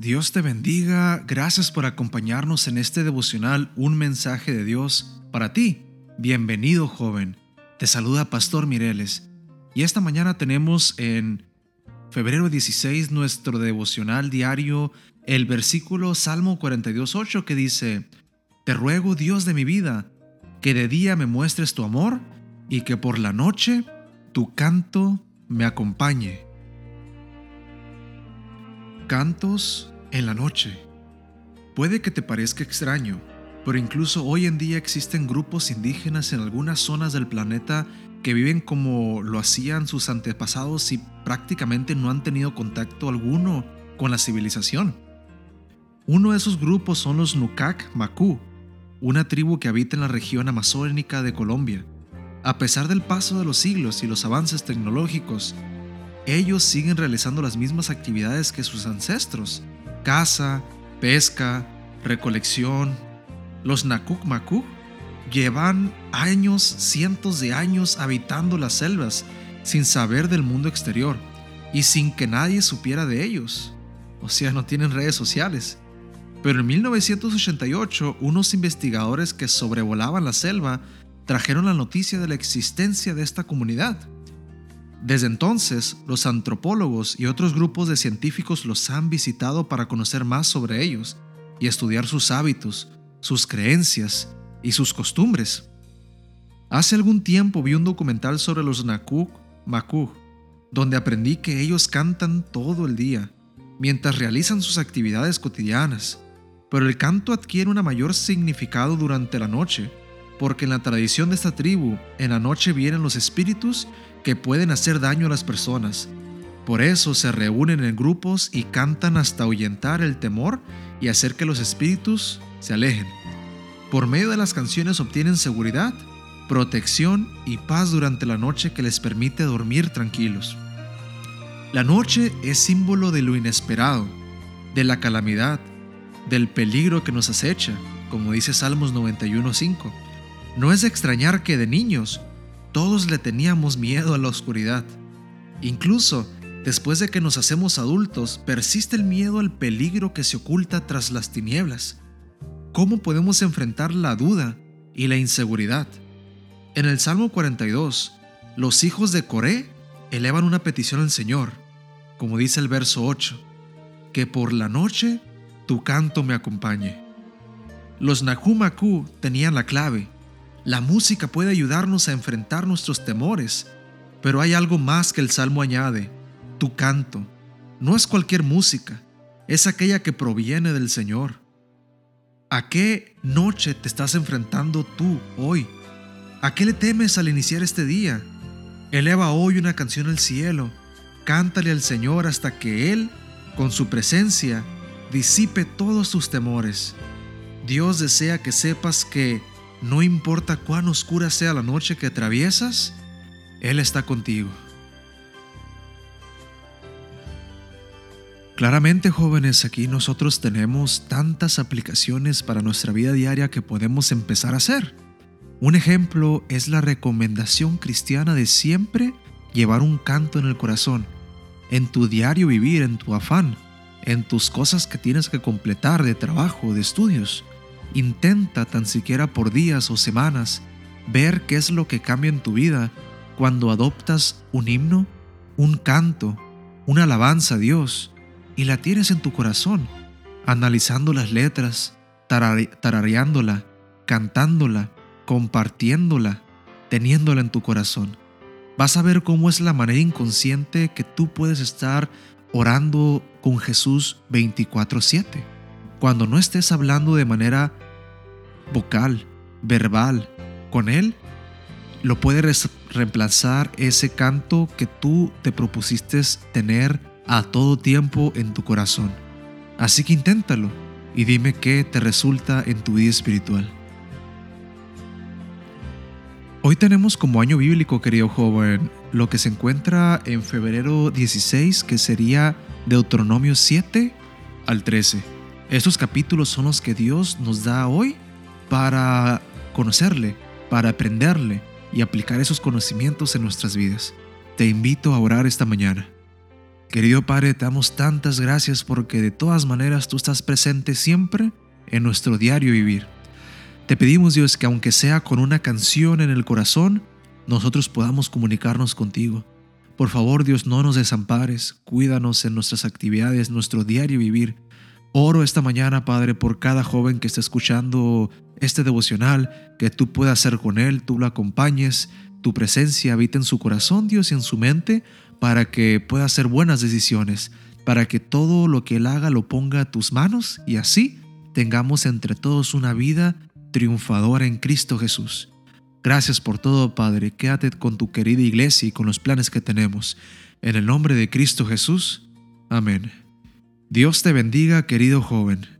Dios te bendiga, gracias por acompañarnos en este devocional Un mensaje de Dios para ti. Bienvenido joven, te saluda Pastor Mireles y esta mañana tenemos en febrero 16 nuestro devocional diario el versículo Salmo 42.8 que dice, Te ruego Dios de mi vida, que de día me muestres tu amor y que por la noche tu canto me acompañe. Cantos en la noche. Puede que te parezca extraño, pero incluso hoy en día existen grupos indígenas en algunas zonas del planeta que viven como lo hacían sus antepasados y prácticamente no han tenido contacto alguno con la civilización. Uno de esos grupos son los Nukak Maku, una tribu que habita en la región amazónica de Colombia. A pesar del paso de los siglos y los avances tecnológicos, ellos siguen realizando las mismas actividades que sus ancestros. Caza, pesca, recolección. Los Nakuk Makuk llevan años, cientos de años habitando las selvas sin saber del mundo exterior y sin que nadie supiera de ellos. O sea, no tienen redes sociales. Pero en 1988, unos investigadores que sobrevolaban la selva trajeron la noticia de la existencia de esta comunidad. Desde entonces, los antropólogos y otros grupos de científicos los han visitado para conocer más sobre ellos y estudiar sus hábitos, sus creencias y sus costumbres. Hace algún tiempo vi un documental sobre los Nakuk Makuk, donde aprendí que ellos cantan todo el día, mientras realizan sus actividades cotidianas, pero el canto adquiere un mayor significado durante la noche, porque en la tradición de esta tribu, en la noche vienen los espíritus que pueden hacer daño a las personas. Por eso se reúnen en grupos y cantan hasta ahuyentar el temor y hacer que los espíritus se alejen. Por medio de las canciones obtienen seguridad, protección y paz durante la noche que les permite dormir tranquilos. La noche es símbolo de lo inesperado, de la calamidad, del peligro que nos acecha, como dice Salmos 91.5. No es de extrañar que de niños todos le teníamos miedo a la oscuridad. Incluso después de que nos hacemos adultos, persiste el miedo al peligro que se oculta tras las tinieblas. ¿Cómo podemos enfrentar la duda y la inseguridad? En el Salmo 42, los hijos de Coré elevan una petición al Señor, como dice el verso 8, que por la noche tu canto me acompañe. Los Nahumaku tenían la clave, la música puede ayudarnos a enfrentar nuestros temores, pero hay algo más que el Salmo añade, tu canto. No es cualquier música, es aquella que proviene del Señor. ¿A qué noche te estás enfrentando tú hoy? ¿A qué le temes al iniciar este día? Eleva hoy una canción al cielo, cántale al Señor hasta que Él, con su presencia, disipe todos tus temores. Dios desea que sepas que no importa cuán oscura sea la noche que atraviesas, Él está contigo. Claramente jóvenes, aquí nosotros tenemos tantas aplicaciones para nuestra vida diaria que podemos empezar a hacer. Un ejemplo es la recomendación cristiana de siempre llevar un canto en el corazón, en tu diario vivir, en tu afán, en tus cosas que tienes que completar de trabajo, de estudios. Intenta tan siquiera por días o semanas ver qué es lo que cambia en tu vida cuando adoptas un himno, un canto, una alabanza a Dios y la tienes en tu corazón, analizando las letras, tarareándola, cantándola, compartiéndola, teniéndola en tu corazón. Vas a ver cómo es la manera inconsciente que tú puedes estar orando con Jesús 24/7 cuando no estés hablando de manera vocal, verbal, con Él, lo puede reemplazar ese canto que tú te propusiste tener a todo tiempo en tu corazón. Así que inténtalo y dime qué te resulta en tu vida espiritual. Hoy tenemos como año bíblico, querido joven, lo que se encuentra en febrero 16, que sería Deuteronomio 7 al 13. Estos capítulos son los que Dios nos da hoy para conocerle, para aprenderle y aplicar esos conocimientos en nuestras vidas. Te invito a orar esta mañana. Querido Padre, te damos tantas gracias porque de todas maneras tú estás presente siempre en nuestro diario vivir. Te pedimos Dios que aunque sea con una canción en el corazón, nosotros podamos comunicarnos contigo. Por favor Dios, no nos desampares, cuídanos en nuestras actividades, nuestro diario vivir. Oro esta mañana, Padre, por cada joven que está escuchando este devocional, que tú puedas ser con él, tú lo acompañes, tu presencia habita en su corazón, Dios, y en su mente, para que pueda hacer buenas decisiones, para que todo lo que él haga lo ponga a tus manos y así tengamos entre todos una vida triunfadora en Cristo Jesús. Gracias por todo, Padre. Quédate con tu querida iglesia y con los planes que tenemos. En el nombre de Cristo Jesús. Amén. Dios te bendiga, querido joven.